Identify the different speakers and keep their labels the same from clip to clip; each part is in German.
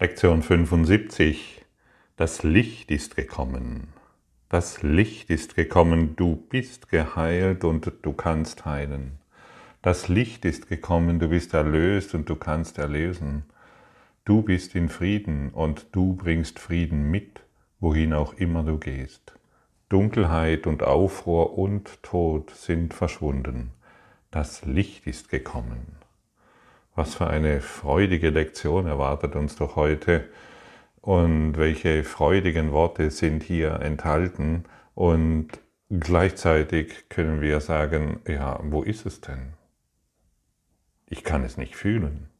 Speaker 1: Lektion 75. Das Licht ist gekommen. Das Licht ist gekommen. Du bist geheilt und du kannst heilen. Das Licht ist gekommen. Du bist erlöst und du kannst erlösen. Du bist in Frieden und du bringst Frieden mit, wohin auch immer du gehst. Dunkelheit und Aufruhr und Tod sind verschwunden. Das Licht ist gekommen. Was für eine freudige Lektion erwartet uns doch heute und welche freudigen Worte sind hier enthalten und gleichzeitig können wir sagen, ja, wo ist es denn? Ich kann es nicht fühlen.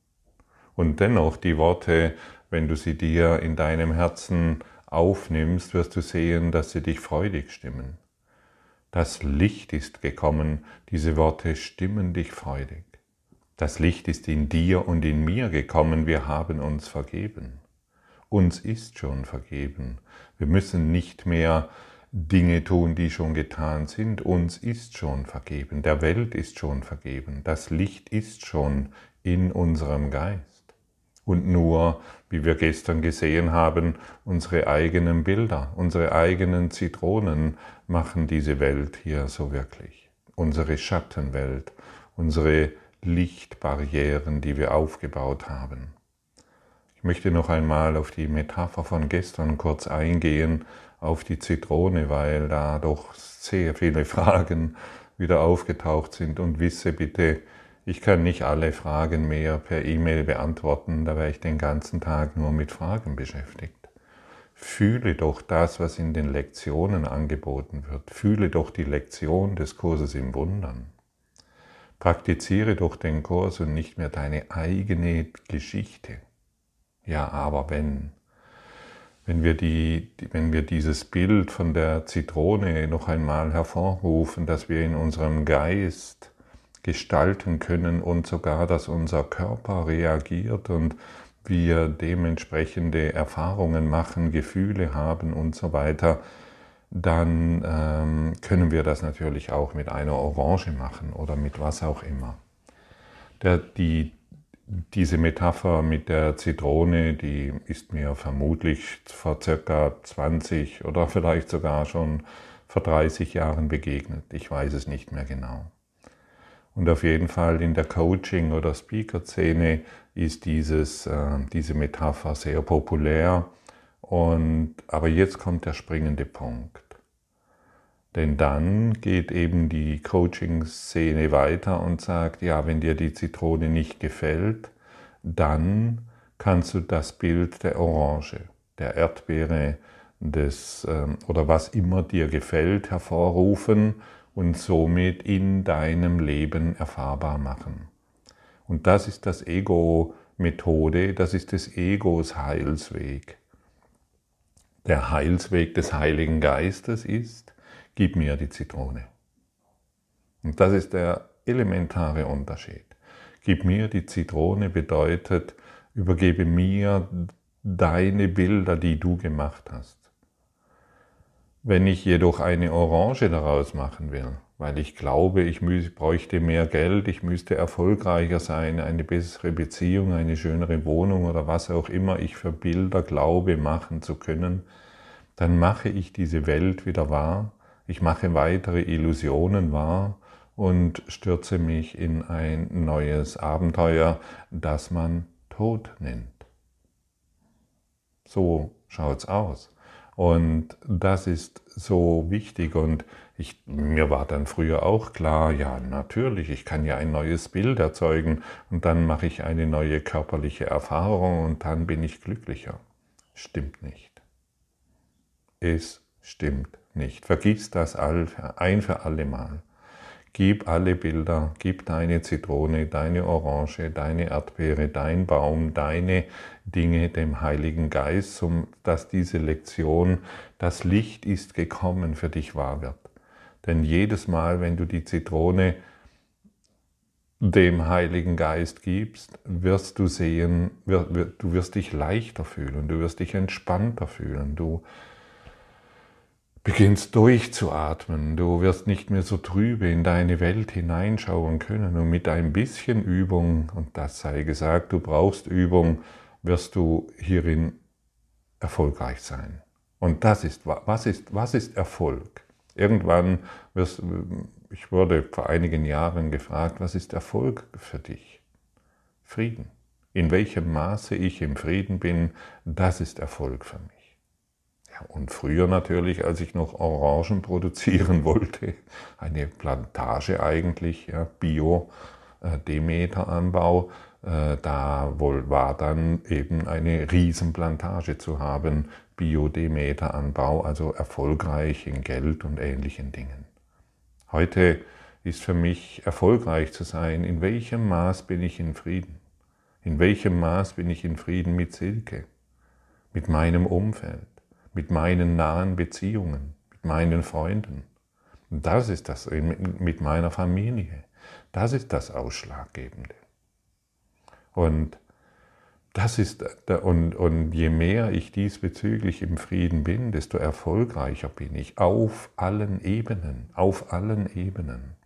Speaker 1: Und dennoch die Worte, wenn du sie dir in deinem Herzen aufnimmst, wirst du sehen, dass sie dich freudig stimmen. Das Licht ist gekommen, diese Worte stimmen dich freudig. Das Licht ist in dir und in mir gekommen, wir haben uns vergeben. Uns ist schon vergeben. Wir müssen nicht mehr Dinge tun, die schon getan sind. Uns ist schon vergeben. Der Welt ist schon vergeben. Das Licht ist schon in unserem Geist. Und nur, wie wir gestern gesehen haben, unsere eigenen Bilder, unsere eigenen Zitronen machen diese Welt hier so wirklich. Unsere Schattenwelt, unsere Lichtbarrieren, die wir aufgebaut haben. Ich möchte noch einmal auf die Metapher von gestern kurz eingehen, auf die Zitrone, weil da doch sehr viele Fragen wieder aufgetaucht sind und wisse bitte, ich kann nicht alle Fragen mehr per E-Mail beantworten, da wäre ich den ganzen Tag nur mit Fragen beschäftigt. Fühle doch das, was in den Lektionen angeboten wird. Fühle doch die Lektion des Kurses im Wundern. Praktiziere doch den Kurs und nicht mehr deine eigene Geschichte. Ja, aber wenn, wenn wir, die, wenn wir dieses Bild von der Zitrone noch einmal hervorrufen, dass wir in unserem Geist gestalten können und sogar, dass unser Körper reagiert und wir dementsprechende Erfahrungen machen, Gefühle haben und so weiter, dann ähm, können wir das natürlich auch mit einer Orange machen oder mit was auch immer. Der, die, diese Metapher mit der Zitrone, die ist mir vermutlich vor circa 20 oder vielleicht sogar schon vor 30 Jahren begegnet. Ich weiß es nicht mehr genau. Und auf jeden Fall in der Coaching- oder Speaker-Szene ist dieses, äh, diese Metapher sehr populär und, aber jetzt kommt der springende Punkt. Denn dann geht eben die Coaching-Szene weiter und sagt, ja, wenn dir die Zitrone nicht gefällt, dann kannst du das Bild der Orange, der Erdbeere, des, ähm, oder was immer dir gefällt, hervorrufen und somit in deinem Leben erfahrbar machen. Und das ist das Ego-Methode, das ist des Egos Heilsweg. Der Heilsweg des Heiligen Geistes ist, gib mir die Zitrone. Und das ist der elementare Unterschied. Gib mir die Zitrone bedeutet, übergebe mir deine Bilder, die du gemacht hast. Wenn ich jedoch eine Orange daraus machen will, weil ich glaube, ich bräuchte mehr Geld, ich müsste erfolgreicher sein, eine bessere Beziehung, eine schönere Wohnung oder was auch immer ich für Bilder glaube machen zu können, dann mache ich diese Welt wieder wahr, ich mache weitere Illusionen wahr und stürze mich in ein neues Abenteuer, das man Tod nennt. So schaut's aus. Und das ist so wichtig und ich, mir war dann früher auch klar, ja natürlich, ich kann ja ein neues Bild erzeugen und dann mache ich eine neue körperliche Erfahrung und dann bin ich glücklicher. Stimmt nicht. Es stimmt nicht. Vergiss das ein für alle Mal. Gib alle Bilder, gib deine Zitrone, deine Orange, deine Erdbeere, dein Baum, deine Dinge dem Heiligen Geist, um dass diese Lektion, das Licht ist gekommen, für dich wahr wird. Denn jedes Mal, wenn du die Zitrone dem Heiligen Geist gibst, wirst du sehen, du wirst dich leichter fühlen, du wirst dich entspannter fühlen, du beginnst durchzuatmen, du wirst nicht mehr so trübe in deine Welt hineinschauen können und mit ein bisschen Übung, und das sei gesagt, du brauchst Übung, wirst du hierin erfolgreich sein. Und das ist, was ist, was ist Erfolg? Irgendwann ich wurde vor einigen Jahren gefragt, was ist Erfolg für dich? Frieden. In welchem Maße ich im Frieden bin, das ist Erfolg für mich. Und früher natürlich, als ich noch Orangen produzieren wollte, eine Plantage eigentlich, ja, Bio-Demeter-Anbau, äh, da war dann eben eine Riesenplantage zu haben, Biodemeteranbau, also erfolgreich in Geld und ähnlichen Dingen. Heute ist für mich erfolgreich zu sein, in welchem Maß bin ich in Frieden? In welchem Maß bin ich in Frieden mit Silke, mit meinem Umfeld, mit meinen nahen Beziehungen, mit meinen Freunden? Und das ist das mit meiner Familie. Das ist das Ausschlaggebende. Und das ist, und, und je mehr ich diesbezüglich im Frieden bin, desto erfolgreicher bin ich auf allen Ebenen, auf allen Ebenen.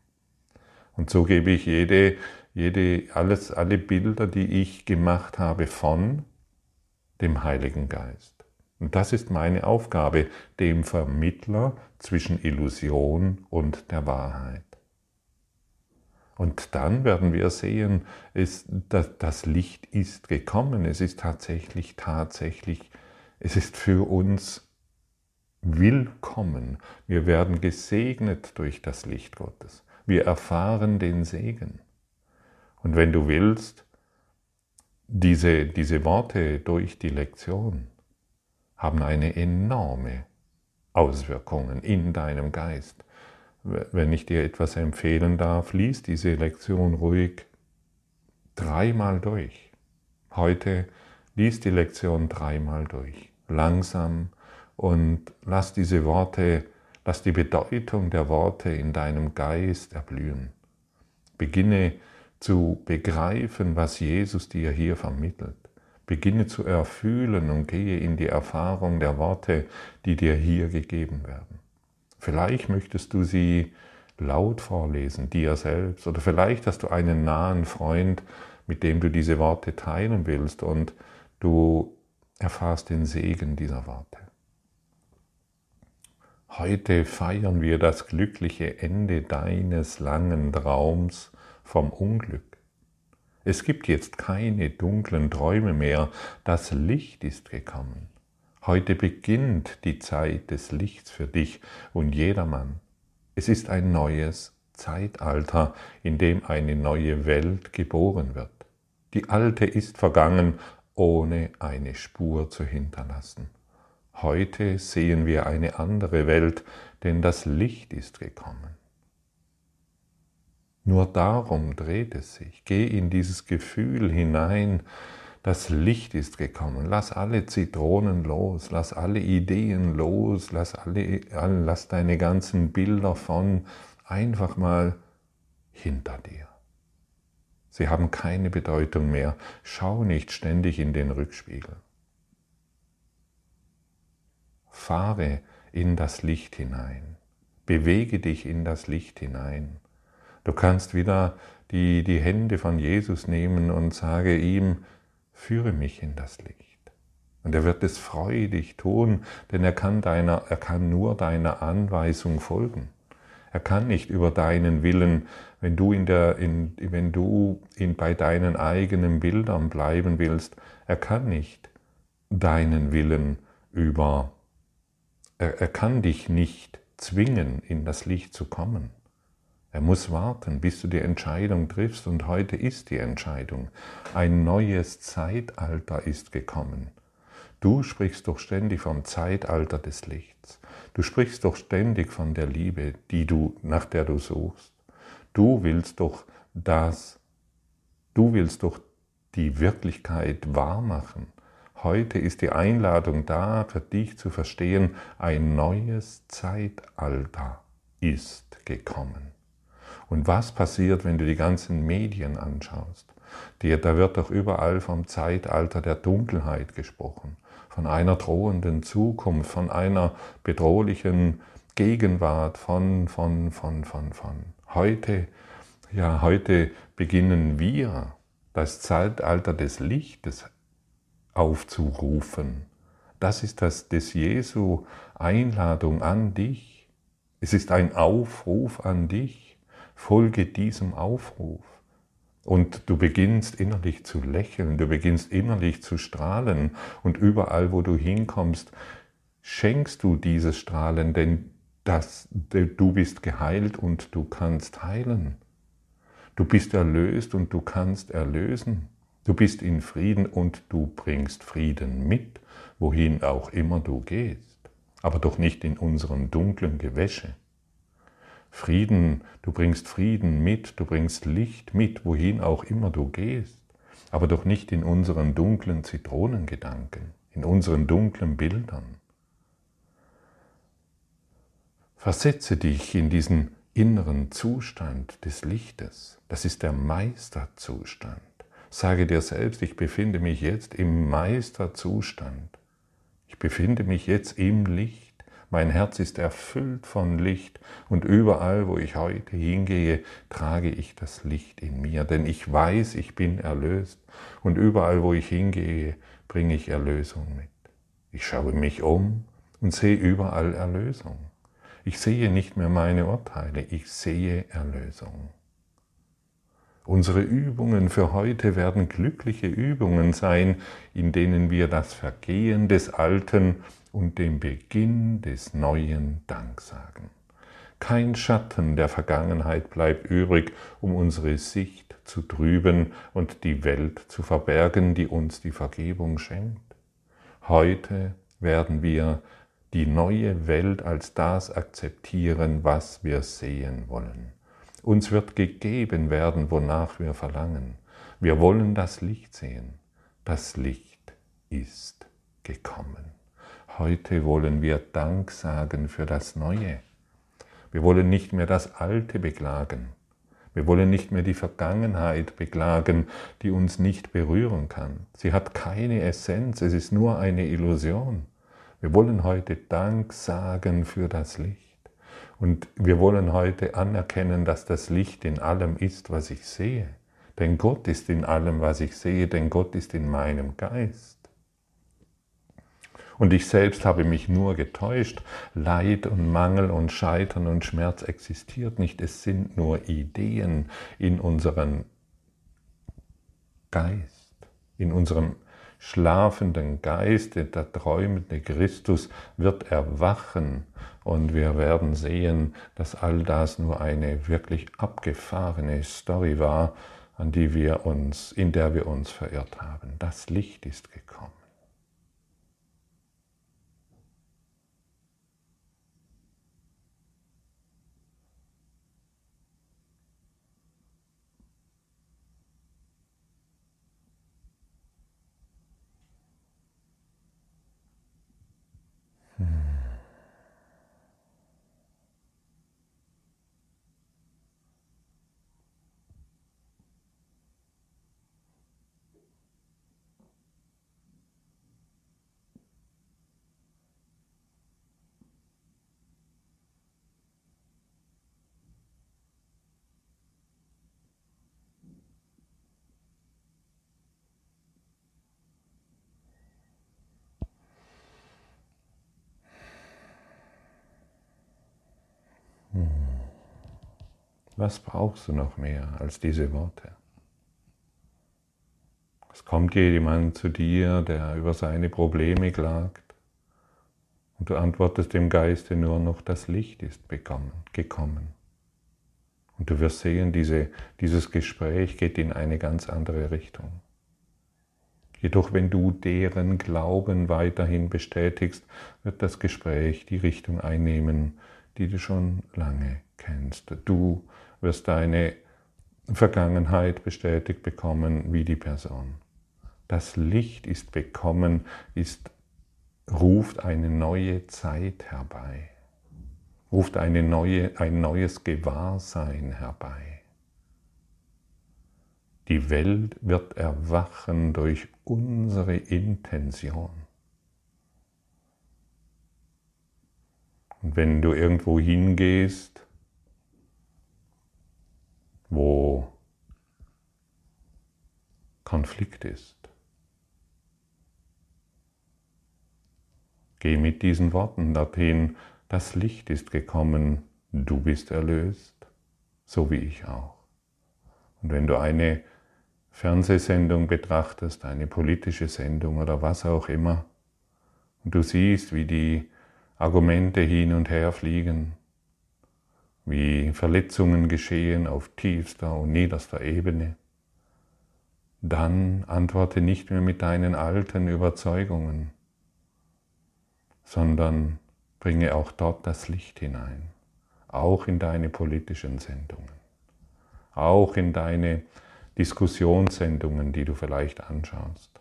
Speaker 1: Und so gebe ich jede, jede, alles, alle Bilder, die ich gemacht habe von dem Heiligen Geist. Und das ist meine Aufgabe, dem Vermittler zwischen Illusion und der Wahrheit. Und dann werden wir sehen, es, das Licht ist gekommen. Es ist tatsächlich, tatsächlich, es ist für uns willkommen. Wir werden gesegnet durch das Licht Gottes. Wir erfahren den Segen. Und wenn du willst, diese, diese Worte durch die Lektion haben eine enorme Auswirkungen in deinem Geist wenn ich dir etwas empfehlen darf, lies diese Lektion ruhig dreimal durch. Heute lies die Lektion dreimal durch, langsam und lass diese Worte, lass die Bedeutung der Worte in deinem Geist erblühen. Beginne zu begreifen, was Jesus dir hier vermittelt. Beginne zu erfühlen und gehe in die Erfahrung der Worte, die dir hier gegeben werden. Vielleicht möchtest du sie laut vorlesen, dir selbst, oder vielleicht hast du einen nahen Freund, mit dem du diese Worte teilen willst und du erfahrst den Segen dieser Worte. Heute feiern wir das glückliche Ende deines langen Traums vom Unglück. Es gibt jetzt keine dunklen Träume mehr, das Licht ist gekommen. Heute beginnt die Zeit des Lichts für dich und jedermann. Es ist ein neues Zeitalter, in dem eine neue Welt geboren wird. Die alte ist vergangen, ohne eine Spur zu hinterlassen. Heute sehen wir eine andere Welt, denn das Licht ist gekommen. Nur darum dreht es sich. Geh in dieses Gefühl hinein, das Licht ist gekommen. Lass alle Zitronen los, lass alle Ideen los, lass, alle, lass deine ganzen Bilder von einfach mal hinter dir. Sie haben keine Bedeutung mehr. Schau nicht ständig in den Rückspiegel. Fahre in das Licht hinein. Bewege dich in das Licht hinein. Du kannst wieder die, die Hände von Jesus nehmen und sage ihm, führe mich in das Licht. Und er wird es freudig tun, denn er kann, deiner, er kann nur deiner Anweisung folgen. Er kann nicht über deinen Willen, wenn du, in der, in, wenn du in, bei deinen eigenen Bildern bleiben willst, er kann nicht deinen Willen über, er, er kann dich nicht zwingen, in das Licht zu kommen. Er muss warten, bis du die Entscheidung triffst und heute ist die Entscheidung. Ein neues Zeitalter ist gekommen. Du sprichst doch ständig vom Zeitalter des Lichts. Du sprichst doch ständig von der Liebe, die du, nach der du suchst. Du willst doch das, du willst doch die Wirklichkeit wahrmachen. Heute ist die Einladung da, für dich zu verstehen, ein neues Zeitalter ist gekommen. Und was passiert, wenn du die ganzen Medien anschaust? Die, da wird doch überall vom Zeitalter der Dunkelheit gesprochen, von einer drohenden Zukunft, von einer bedrohlichen Gegenwart, von, von, von, von, von. Heute, ja, heute beginnen wir das Zeitalter des Lichtes aufzurufen. Das ist das des Jesu Einladung an dich. Es ist ein Aufruf an dich. Folge diesem Aufruf. Und du beginnst innerlich zu lächeln, du beginnst innerlich zu strahlen und überall, wo du hinkommst, schenkst du dieses Strahlen, denn das, du bist geheilt und du kannst heilen. Du bist erlöst und du kannst erlösen. Du bist in Frieden und du bringst Frieden mit, wohin auch immer du gehst, aber doch nicht in unseren dunklen Gewäsche. Frieden, du bringst Frieden mit, du bringst Licht mit, wohin auch immer du gehst, aber doch nicht in unseren dunklen Zitronengedanken, in unseren dunklen Bildern. Versetze dich in diesen inneren Zustand des Lichtes. Das ist der Meisterzustand. Sage dir selbst, ich befinde mich jetzt im Meisterzustand. Ich befinde mich jetzt im Licht. Mein Herz ist erfüllt von Licht und überall, wo ich heute hingehe, trage ich das Licht in mir, denn ich weiß, ich bin erlöst und überall, wo ich hingehe, bringe ich Erlösung mit. Ich schaue mich um und sehe überall Erlösung. Ich sehe nicht mehr meine Urteile, ich sehe Erlösung. Unsere Übungen für heute werden glückliche Übungen sein, in denen wir das Vergehen des Alten und dem Beginn des neuen Dank sagen. Kein Schatten der Vergangenheit bleibt übrig, um unsere Sicht zu trüben und die Welt zu verbergen, die uns die Vergebung schenkt. Heute werden wir die neue Welt als das akzeptieren, was wir sehen wollen. Uns wird gegeben werden, wonach wir verlangen. Wir wollen das Licht sehen. Das Licht ist gekommen. Heute wollen wir Dank sagen für das Neue. Wir wollen nicht mehr das Alte beklagen. Wir wollen nicht mehr die Vergangenheit beklagen, die uns nicht berühren kann. Sie hat keine Essenz, es ist nur eine Illusion. Wir wollen heute Dank sagen für das Licht. Und wir wollen heute anerkennen, dass das Licht in allem ist, was ich sehe. Denn Gott ist in allem, was ich sehe, denn Gott ist in meinem Geist. Und ich selbst habe mich nur getäuscht. Leid und Mangel und Scheitern und Schmerz existiert nicht. Es sind nur Ideen in unserem Geist, in unserem schlafenden Geist, der träumende Christus wird erwachen und wir werden sehen, dass all das nur eine wirklich abgefahrene Story war, an die wir uns, in der wir uns verirrt haben. Das Licht ist gekommen. Was brauchst du noch mehr als diese Worte? Es kommt jemand zu dir, der über seine Probleme klagt, und du antwortest dem Geiste nur noch, das Licht ist bekommen, gekommen. Und du wirst sehen, diese, dieses Gespräch geht in eine ganz andere Richtung. Jedoch wenn du deren Glauben weiterhin bestätigst, wird das Gespräch die Richtung einnehmen, die du schon lange kennst. Du wirst deine Vergangenheit bestätigt bekommen wie die Person. Das Licht ist bekommen, ist, ruft eine neue Zeit herbei, ruft eine neue, ein neues Gewahrsein herbei. Die Welt wird erwachen durch unsere Intention. Und wenn du irgendwo hingehst, wo Konflikt ist, Geh mit diesen Worten dorthin, das Licht ist gekommen, du bist erlöst, so wie ich auch. Und wenn du eine Fernsehsendung betrachtest, eine politische Sendung oder was auch immer, und du siehst, wie die Argumente hin und her fliegen, wie Verletzungen geschehen auf tiefster und niederster Ebene, dann antworte nicht mehr mit deinen alten Überzeugungen, sondern bringe auch dort das Licht hinein, auch in deine politischen Sendungen, auch in deine Diskussionssendungen, die du vielleicht anschaust.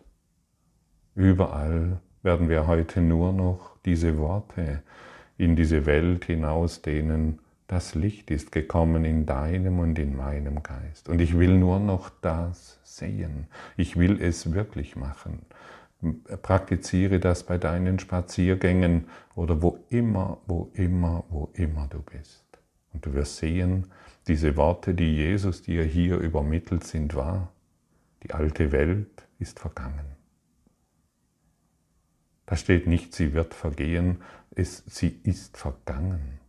Speaker 1: Überall werden wir heute nur noch diese Worte in diese Welt hinausdehnen, das Licht ist gekommen in deinem und in meinem Geist. Und ich will nur noch das sehen. Ich will es wirklich machen. Praktiziere das bei deinen Spaziergängen oder wo immer, wo immer, wo immer du bist. Und du wirst sehen, diese Worte, die Jesus dir hier übermittelt, sind wahr. Die alte Welt ist vergangen. Da steht nicht, sie wird vergehen, es, sie ist vergangen.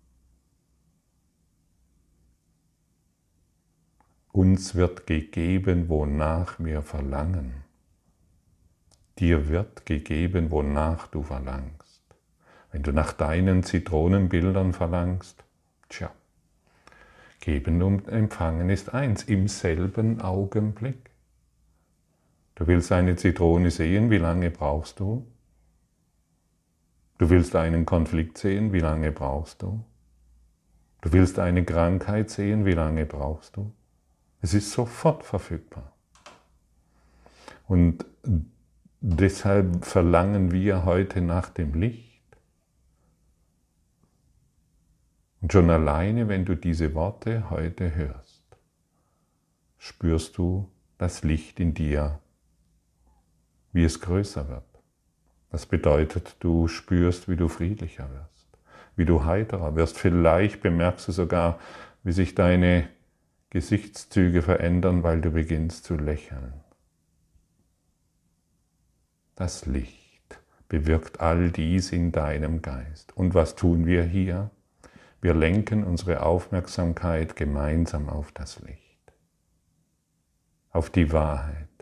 Speaker 1: Uns wird gegeben, wonach wir verlangen. Dir wird gegeben, wonach du verlangst. Wenn du nach deinen Zitronenbildern verlangst, tja, geben und empfangen ist eins, im selben Augenblick. Du willst eine Zitrone sehen, wie lange brauchst du? Du willst einen Konflikt sehen, wie lange brauchst du? Du willst eine Krankheit sehen, wie lange brauchst du? Es ist sofort verfügbar. Und deshalb verlangen wir heute nach dem Licht. Und schon alleine, wenn du diese Worte heute hörst, spürst du das Licht in dir, wie es größer wird. Das bedeutet, du spürst, wie du friedlicher wirst, wie du heiterer wirst. Vielleicht bemerkst du sogar, wie sich deine Gesichtszüge verändern, weil du beginnst zu lächeln. Das Licht bewirkt all dies in deinem Geist. Und was tun wir hier? Wir lenken unsere Aufmerksamkeit gemeinsam auf das Licht, auf die Wahrheit.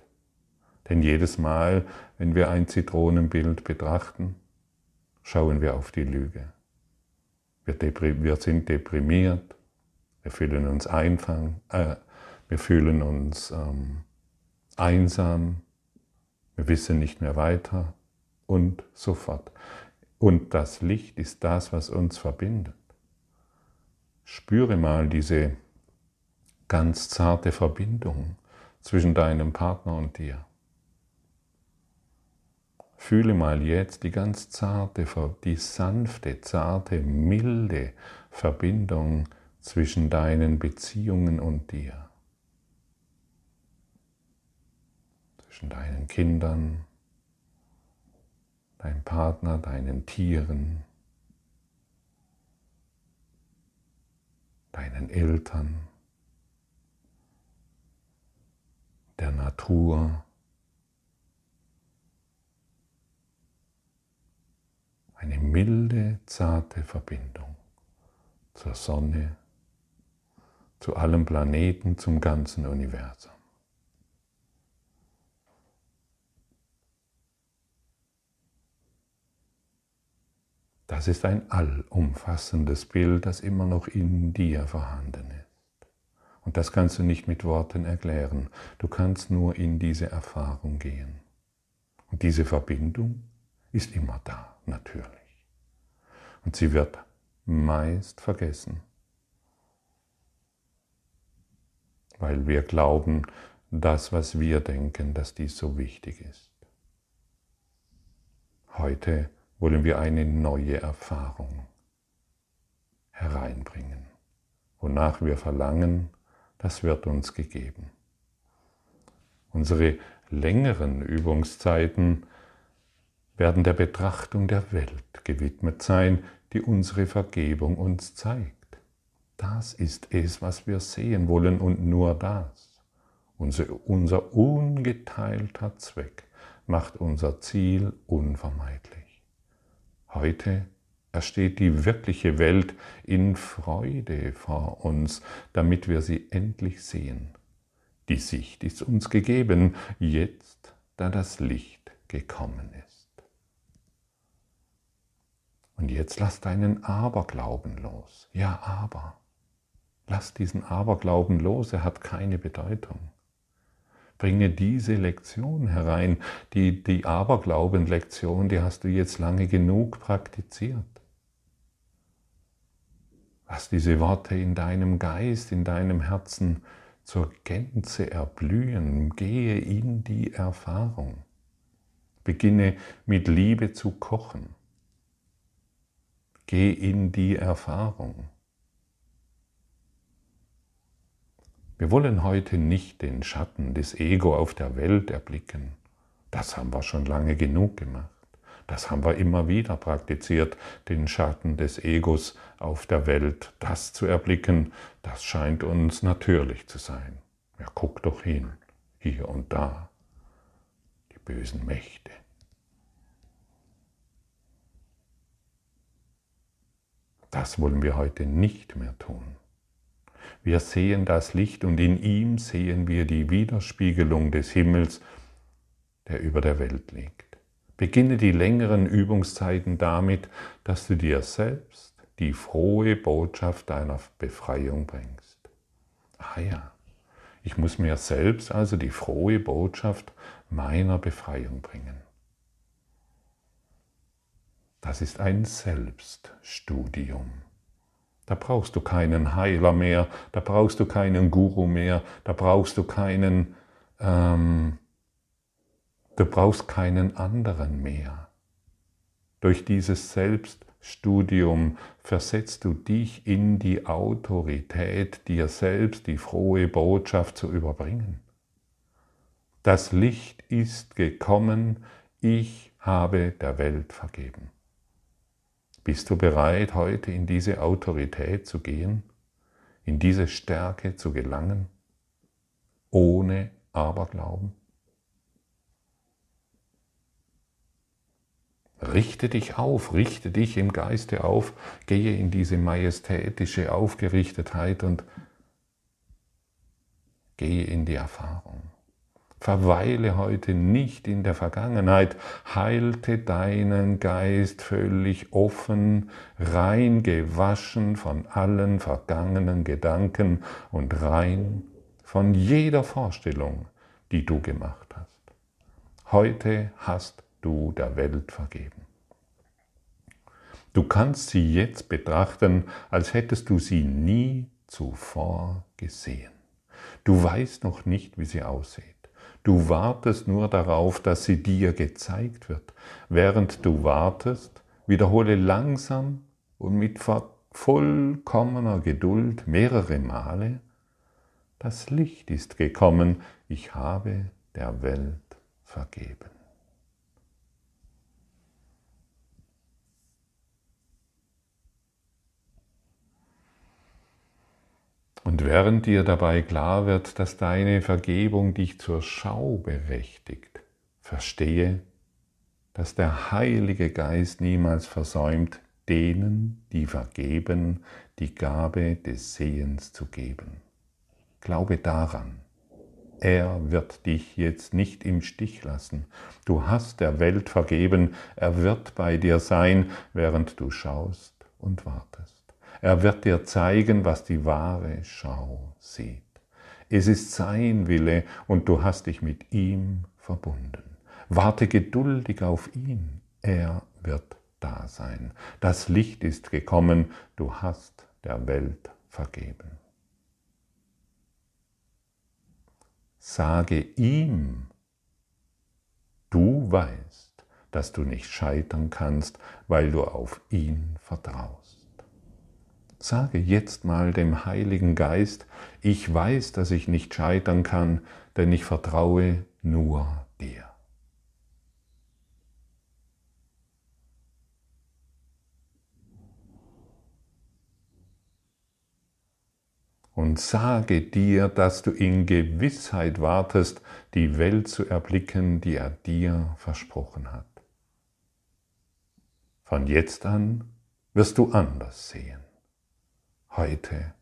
Speaker 1: Denn jedes Mal, wenn wir ein Zitronenbild betrachten, schauen wir auf die Lüge. Wir, wir sind deprimiert, wir fühlen uns Einfang, äh, wir fühlen uns ähm, einsam, wir wissen nicht mehr weiter und so fort. Und das Licht ist das, was uns verbindet. Spüre mal diese ganz zarte Verbindung zwischen deinem Partner und dir. Fühle mal jetzt die ganz zarte, die sanfte, zarte, milde Verbindung zwischen deinen Beziehungen und dir, zwischen deinen Kindern, deinem Partner, deinen Tieren, deinen Eltern, der Natur, eine milde, zarte Verbindung zur Sonne, zu allem Planeten, zum ganzen Universum. Das ist ein allumfassendes Bild, das immer noch in dir vorhanden ist. Und das kannst du nicht mit Worten erklären. Du kannst nur in diese Erfahrung gehen. Und diese Verbindung ist immer da, natürlich. Und sie wird meist vergessen. weil wir glauben, das, was wir denken, dass dies so wichtig ist. Heute wollen wir eine neue Erfahrung hereinbringen. Wonach wir verlangen, das wird uns gegeben. Unsere längeren Übungszeiten werden der Betrachtung der Welt gewidmet sein, die unsere Vergebung uns zeigt. Das ist es, was wir sehen wollen und nur das. Unser, unser ungeteilter Zweck macht unser Ziel unvermeidlich. Heute ersteht die wirkliche Welt in Freude vor uns, damit wir sie endlich sehen. Die Sicht ist uns gegeben, jetzt, da das Licht gekommen ist. Und jetzt lass deinen Aberglauben los. Ja, aber. Lass diesen Aberglauben los, er hat keine Bedeutung. Bringe diese Lektion herein, die, die Aberglauben-Lektion, die hast du jetzt lange genug praktiziert. Lass diese Worte in deinem Geist, in deinem Herzen zur Gänze erblühen. Gehe in die Erfahrung. Beginne mit Liebe zu kochen. Geh in die Erfahrung. Wir wollen heute nicht den Schatten des Ego auf der Welt erblicken. Das haben wir schon lange genug gemacht. Das haben wir immer wieder praktiziert, den Schatten des Egos auf der Welt, das zu erblicken, das scheint uns natürlich zu sein. Ja, guck doch hin, hier und da, die bösen Mächte. Das wollen wir heute nicht mehr tun. Wir sehen das Licht und in ihm sehen wir die Widerspiegelung des Himmels, der über der Welt liegt. Beginne die längeren Übungszeiten damit, dass du dir selbst die frohe Botschaft deiner Befreiung bringst. Ah ja, ich muss mir selbst also die frohe Botschaft meiner Befreiung bringen. Das ist ein Selbststudium. Da brauchst du keinen Heiler mehr, da brauchst du keinen Guru mehr, da brauchst du keinen ähm, Du brauchst keinen anderen mehr. Durch dieses Selbststudium versetzt du dich in die Autorität, dir selbst die frohe Botschaft zu überbringen. Das Licht ist gekommen, ich habe der Welt vergeben. Bist du bereit, heute in diese Autorität zu gehen, in diese Stärke zu gelangen, ohne Aberglauben? Richte dich auf, richte dich im Geiste auf, gehe in diese majestätische Aufgerichtetheit und gehe in die Erfahrung. Verweile heute nicht in der Vergangenheit, heilte deinen Geist völlig offen, rein gewaschen von allen vergangenen Gedanken und rein von jeder Vorstellung, die du gemacht hast. Heute hast du der Welt vergeben. Du kannst sie jetzt betrachten, als hättest du sie nie zuvor gesehen. Du weißt noch nicht, wie sie aussieht. Du wartest nur darauf, dass sie dir gezeigt wird. Während du wartest, wiederhole langsam und mit vollkommener Geduld mehrere Male, das Licht ist gekommen, ich habe der Welt vergeben. Und während dir dabei klar wird, dass deine Vergebung dich zur Schau berechtigt, verstehe, dass der Heilige Geist niemals versäumt, denen, die vergeben, die Gabe des Sehens zu geben. Glaube daran. Er wird dich jetzt nicht im Stich lassen. Du hast der Welt vergeben, er wird bei dir sein, während du schaust und wartest. Er wird dir zeigen, was die wahre Schau sieht. Es ist sein Wille und du hast dich mit ihm verbunden. Warte geduldig auf ihn. Er wird da sein. Das Licht ist gekommen. Du hast der Welt vergeben. Sage ihm, du weißt, dass du nicht scheitern kannst, weil du auf ihn vertraust. Sage jetzt mal dem Heiligen Geist, ich weiß, dass ich nicht scheitern kann, denn ich vertraue nur dir. Und sage dir, dass du in Gewissheit wartest, die Welt zu erblicken, die er dir versprochen hat. Von jetzt an wirst du anders sehen. Heute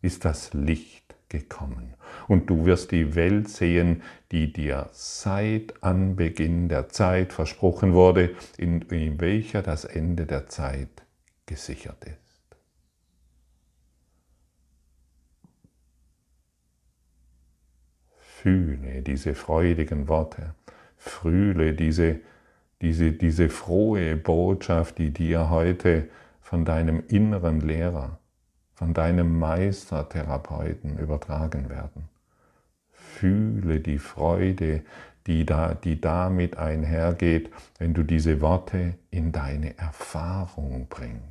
Speaker 1: ist das Licht gekommen und du wirst die Welt sehen, die dir seit Anbeginn der Zeit versprochen wurde, in, in welcher das Ende der Zeit gesichert ist. Fühle diese freudigen Worte, fühle diese, diese, diese frohe Botschaft, die dir heute von deinem inneren Lehrer, von deinem Meistertherapeuten übertragen werden. Fühle die Freude, die, da, die damit einhergeht, wenn du diese Worte in deine Erfahrung bringst.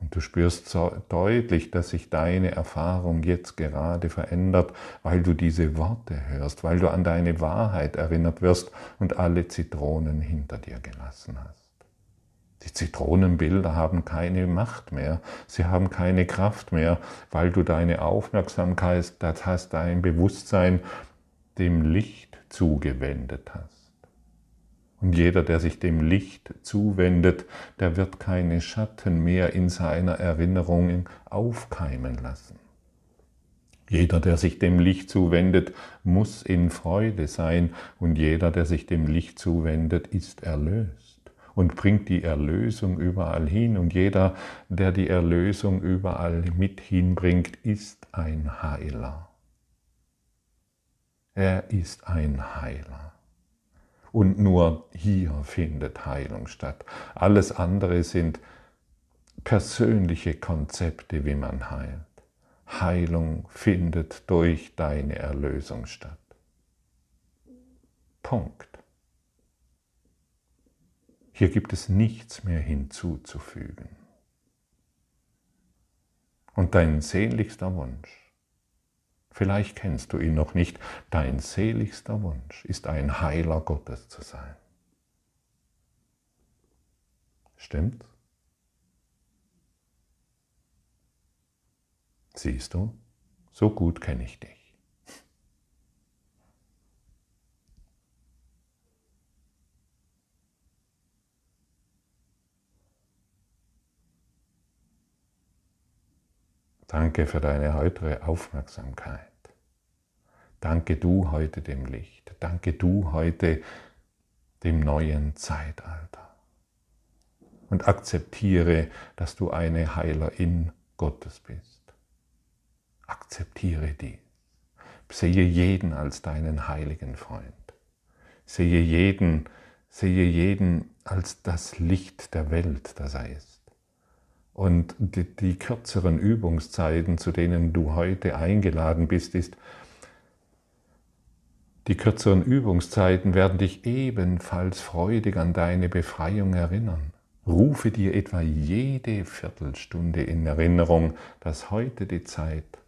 Speaker 1: Und du spürst so deutlich, dass sich deine Erfahrung jetzt gerade verändert, weil du diese Worte hörst, weil du an deine Wahrheit erinnert wirst und alle Zitronen hinter dir gelassen hast. Die Zitronenbilder haben keine Macht mehr, sie haben keine Kraft mehr, weil du deine Aufmerksamkeit, das hast dein Bewusstsein dem Licht zugewendet hast. Und jeder, der sich dem Licht zuwendet, der wird keine Schatten mehr in seiner Erinnerung aufkeimen lassen. Jeder, der sich dem Licht zuwendet, muss in Freude sein und jeder, der sich dem Licht zuwendet, ist erlöst und bringt die Erlösung überall hin und jeder, der die Erlösung überall mit hinbringt, ist ein Heiler. Er ist ein Heiler. Und nur hier findet Heilung statt. Alles andere sind persönliche Konzepte, wie man heilt. Heilung findet durch deine Erlösung statt. Punkt. Hier gibt es nichts mehr hinzuzufügen. Und dein sehnlichster Wunsch Vielleicht kennst du ihn noch nicht. Dein seligster Wunsch ist ein Heiler Gottes zu sein. Stimmt? Siehst du, so gut kenne ich dich. Danke für deine heutige Aufmerksamkeit. Danke du heute dem Licht. Danke du heute dem neuen Zeitalter. Und akzeptiere, dass du eine Heilerin Gottes bist. Akzeptiere dies. Sehe jeden als deinen heiligen Freund. Sehe jeden, sehe jeden als das Licht der Welt, das er ist. Und die, die kürzeren Übungszeiten, zu denen du heute eingeladen bist, ist, die kürzeren Übungszeiten werden dich ebenfalls freudig an deine Befreiung erinnern. Rufe dir etwa jede Viertelstunde in Erinnerung, dass heute die Zeit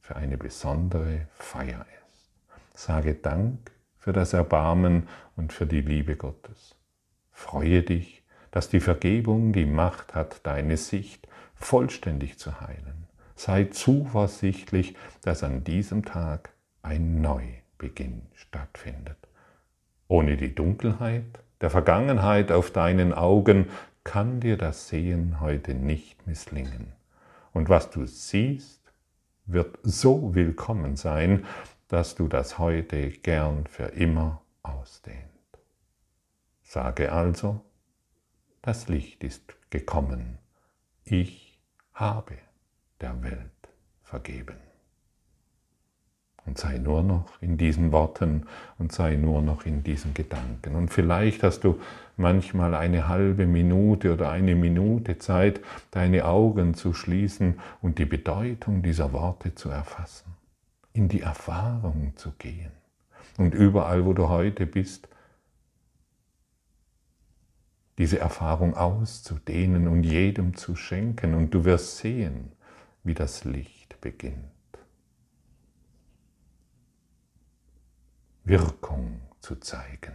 Speaker 1: für eine besondere Feier ist. Sage Dank für das Erbarmen und für die Liebe Gottes. Freue dich, dass die Vergebung die Macht hat, deine Sicht vollständig zu heilen. Sei zuversichtlich, dass an diesem Tag ein Neu Beginn stattfindet. Ohne die Dunkelheit der Vergangenheit auf deinen Augen kann dir das Sehen heute nicht misslingen. Und was du siehst, wird so willkommen sein, dass du das heute gern für immer ausdehnt. Sage also, das Licht ist gekommen, ich habe der Welt vergeben. Und sei nur noch in diesen Worten und sei nur noch in diesen Gedanken. Und vielleicht hast du manchmal eine halbe Minute oder eine Minute Zeit, deine Augen zu schließen und die Bedeutung dieser Worte zu erfassen, in die Erfahrung zu gehen. Und überall, wo du heute bist, diese Erfahrung auszudehnen und jedem zu schenken. Und du wirst sehen, wie das Licht beginnt. Wirkung zu zeigen.